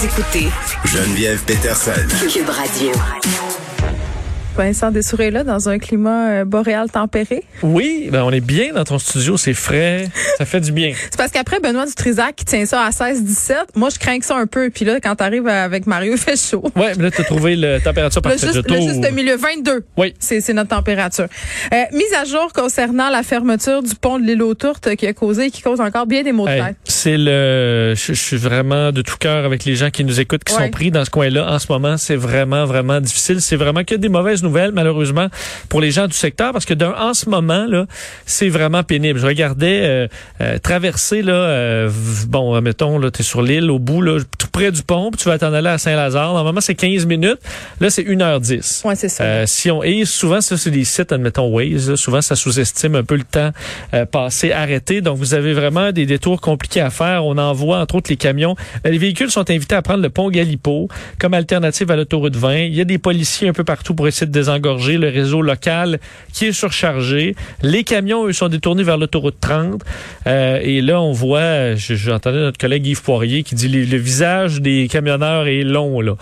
Vous écoutez Geneviève Peterson. Cube Radio. Vincent Dessouret est là dans un climat euh, boréal tempéré. Oui, ben on est bien dans ton studio, c'est frais, ça fait du bien. C'est parce qu'après Benoît Dutrisac qui tient ça à 16-17, moi je crains que ça un peu. Puis là, quand t'arrives avec Mario, il fait chaud. Ouais, mais là t'as trouvé la température Le parfaite. juste, je le juste milieu 22. Oui. C'est c'est notre température. Euh, mise à jour concernant la fermeture du pont de l'île aux Tourtes qui a causé et qui cause encore bien des maux de Hey, tête. c'est le, je, je suis vraiment de tout cœur avec les gens qui nous écoutent, qui Ouais. sont pris dans ce coin-là en ce moment. C'est vraiment, vraiment difficile. C'est vraiment que des mauvaises nouvelles, malheureusement, pour les gens du secteur, parce que d'un, en ce moment là, c'est vraiment pénible. Je regardais euh, euh, traverser là, euh, bon, mettons là, t'es sur l'île, au bout là, tout près du pont, puis tu vas t'en aller à Saint-Lazare. Normalement, c'est 15 minutes. Là, c'est 1h10. Ouais, c'est ça. Euh, si on et souvent ça c'est des sites admettons Waze là, souvent ça sous-estime un peu le temps euh, passé arrêté donc vous avez vraiment des détours compliqués à faire on envoie entre autres les camions les véhicules sont invités à prendre le pont Galipo comme alternative à l'autoroute 20 il y a des policiers un peu partout pour essayer de désengorger le réseau local qui est surchargé. Les camions eux sont détournés vers l'autoroute 30 Euh, et là on voit je- j'entendais notre collègue Yves Poirier qui dit le, le visage des camionneurs est long là.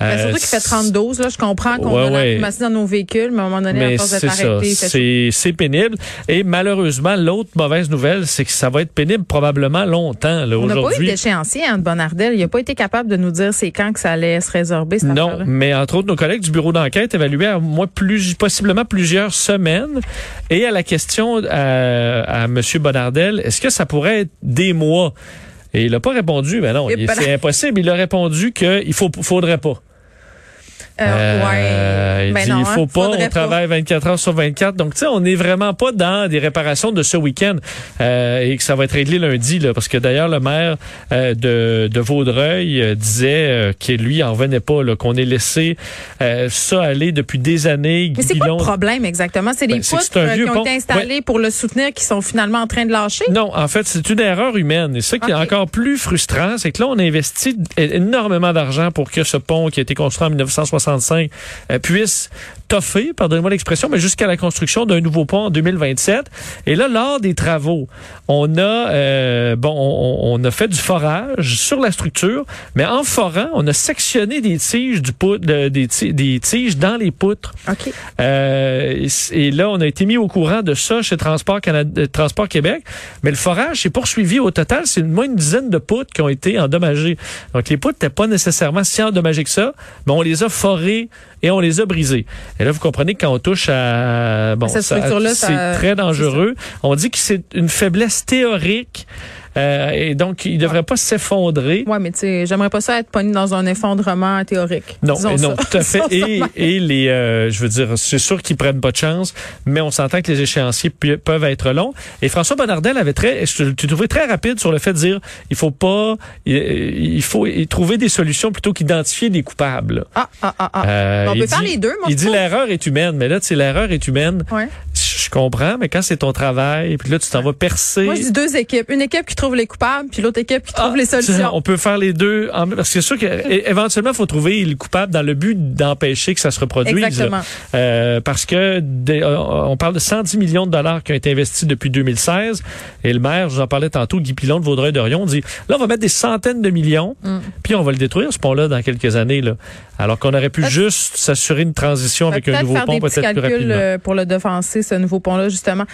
Ben, Euh, surtout qu'il fait 32, là, je comprends qu'on Ouais, ouais. dans nos véhicules, mais à un moment donné, Mais à force c'est d'être c'est pénible. Et malheureusement, l'autre mauvaise nouvelle, c'est que ça va être pénible probablement longtemps là, On n'a pas eu d'échéancier hein, de Bonardel. Il n'a pas été capable de nous dire c'est quand que ça allait se résorber, cette Non, mais entre autres, nos collègues du bureau d'enquête évaluaient plus, possiblement plusieurs semaines. Et à la question à, à M. Bonardel, est-ce que ça pourrait être des mois? Et il n'a pas répondu, ben non, c'est impossible. Il a répondu qu'il faut, faudrait pas. Euh, euh, ouais. il ben dit, non, il hein, faut pas, on travaille 24 heures sur 24. Donc, tu sais, on n'est vraiment pas dans des réparations de ce week-end euh, et que ça va être réglé lundi, là, parce que d'ailleurs, le maire euh, de, de, Vaudreuil euh, disait euh, que lui, en revenait pas, qu'on ait laissé ça aller depuis des années. Mais c'est quoi le problème exactement? C'est des ben, poutres qui ont été installées pour le soutenir qui sont finalement en train de lâcher? Non, en fait, c'est une erreur humaine. Et ce qui est encore plus frustrant, c'est que là, on investit énormément d'argent pour que ce pont qui a été construit en 1960 65 euh, puissent pardonnez-moi l'expression, mais jusqu'à la construction d'un nouveau pont en 2027. Et là, lors des travaux, on a euh, bon, on, on a fait du forage sur la structure, mais en forant, on a sectionné des tiges du pou- de- des, ti- des tiges dans les poutres. Euh, et là, on a été mis au courant de ça chez Transport, Canada, euh, Transport Québec. Mais le forage s'est poursuivi. Au total, c'est moins une dizaine de poutres qui ont été endommagées. Donc, les poutres n'étaient pas nécessairement si endommagées que ça, mais on les a forées et on les a brisées. Et là, vous comprenez que quand on touche à... Bon, Cette structure-là, c'est très dangereux. On dit que c'est une faiblesse théorique. Euh, et donc, il ne devrait pas s'effondrer. Ouais, mais tu sais, j'aimerais pas ça être pogné dans un effondrement théorique. Non, non, ça. tout à fait. Et, et les, euh, je veux dire, c'est sûr qu'ils prennent pas de chance, mais on s'entend que les échéanciers peuvent être longs. Et François Bonnardel avait très, je tu trouvais très rapide sur le fait de dire, il faut pas, il, il faut trouver des solutions plutôt qu'identifier des coupables. Ah, ah, ah, ah. Euh, on peut faire les deux, moi, Il dit l'erreur est humaine, mais là, tu sais, l'erreur est humaine. Ouais. Je comprends, mais quand c'est ton travail, puis là, tu t'en vas percer. Moi, je dis deux équipes. Une équipe qui trouve les coupables, puis l'autre équipe qui trouve Ah, les tu sais, solutions. On peut faire les deux. En, parce que c'est sûr qu'éventuellement, il faut trouver le coupable dans le but d'empêcher que ça se reproduise. Exactement. Euh, parce que des- euh, on parle de 110 millions de dollars qui ont été investis depuis 2016. Et le maire, je vous en parlais tantôt, Guy Pilon de Vaudreuil-Dorion, dit là, on va mettre des centaines de millions, Mm. puis on va le détruire, ce pont-là, dans quelques années. Là. Alors qu'on aurait pu juste s'assurer une transition avec un nouveau pont peut-être plus rapidement. euh, pour le devancer, ce nouveau pont-là, justement.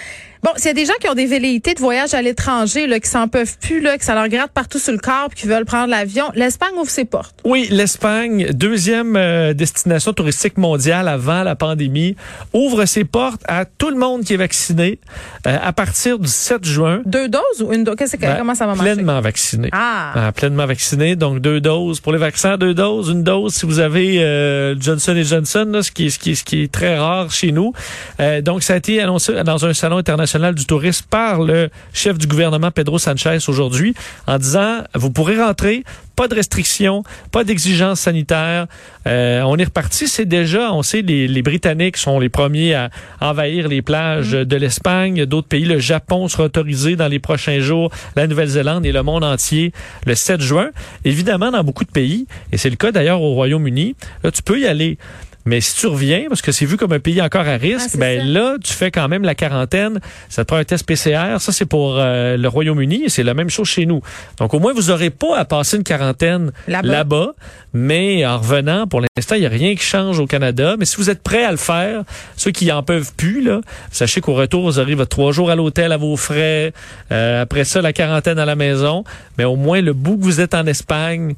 Bon, s'il y a des gens qui ont des velléités de voyage à l'étranger, là, qui s'en peuvent plus, là, que ça leur gratte partout sur le corps, puis qui veulent prendre l'avion, l'Espagne ouvre ses portes. Oui, l'Espagne, deuxième euh, destination touristique mondiale avant la pandémie, ouvre ses portes à tout le monde qui est vacciné euh, à partir du 7 juin. Deux doses ou une dose? Qu'est-ce que, Ben, comment ça va marcher? Pleinement vacciné. Ah! Ah, pleinement vacciné, donc deux doses. Pour les vaccins, deux doses. Une dose si vous avez euh, Johnson Johnson, là, ce, qui est, ce, qui ce qui est très rare chez nous. Euh, donc, ça a été annoncé dans un salon international du tourisme par le chef du gouvernement Pedro Sanchez aujourd'hui en disant vous pourrez rentrer, pas de restrictions, pas d'exigences sanitaires. Euh, on est reparti, c'est déjà, on sait, les, les, Britanniques sont les premiers à envahir les plages de l'Espagne, d'autres pays, le Japon sera autorisé dans les prochains jours, la Nouvelle-Zélande et le monde entier le 7 juin. Évidemment, dans beaucoup de pays, et c'est le cas d'ailleurs au Royaume-Uni, là, tu peux y aller. Mais si tu reviens, parce que c'est vu comme un pays encore à risque, Ah, ben ça. là, tu fais quand même la quarantaine. Ça te prend un test PCR. Ça, c'est pour euh, le Royaume-Uni et c'est la même chose chez nous. Donc, au moins, vous aurez pas à passer une quarantaine Là-bas. mais en revenant, pour l'instant, il n'y a rien qui change au Canada. Mais si vous êtes prêts à le faire, ceux qui en peuvent plus, là, sachez qu'au retour, vous arrivez votre trois jours à l'hôtel à vos frais. Euh, après ça, la quarantaine à la maison. Mais au moins, le bout que vous êtes en Espagne,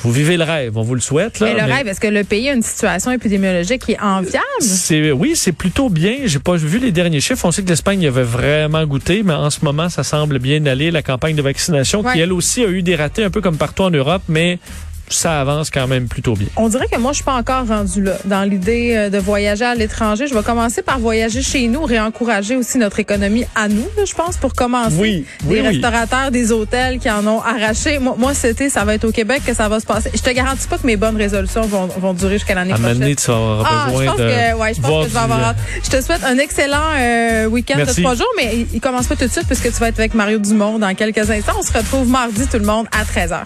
vous vivez le rêve. On vous le souhaite. Là, Mais le mais- rêve, est-ce que le pays a une situation épidémiologique qui est enviable? c'est oui, c'est plutôt bien. J'ai pas vu les derniers chiffres. On sait que l'Espagne y avait vraiment goûté, mais en ce moment, ça semble bien aller. La campagne de vaccination, qui elle aussi a eu des ratés, un peu comme partout en Europe, mais ça avance quand même plutôt bien. On dirait que moi, je suis pas encore rendue là, dans l'idée euh, de voyager à l'étranger. Je vais commencer par voyager chez nous, réencourager aussi notre économie à nous, là, je pense, pour commencer. Oui, Des oui, oui. restaurateurs, des hôtels qui en ont arraché. Moi, été, ça va être au Québec que ça va se passer. Je te garantis pas que mes bonnes résolutions vont, vont durer jusqu'à l'année À un prochaine. donné, tu vas avoir Ah, je pense de que, ouais, je pense que je vais avoir hâte. Je te souhaite un excellent euh, week-end de trois jours, mais il, il commence pas tout de suite puisque tu vas être avec Mario Dumont dans quelques instants. On se retrouve mardi, tout le monde, à 13h.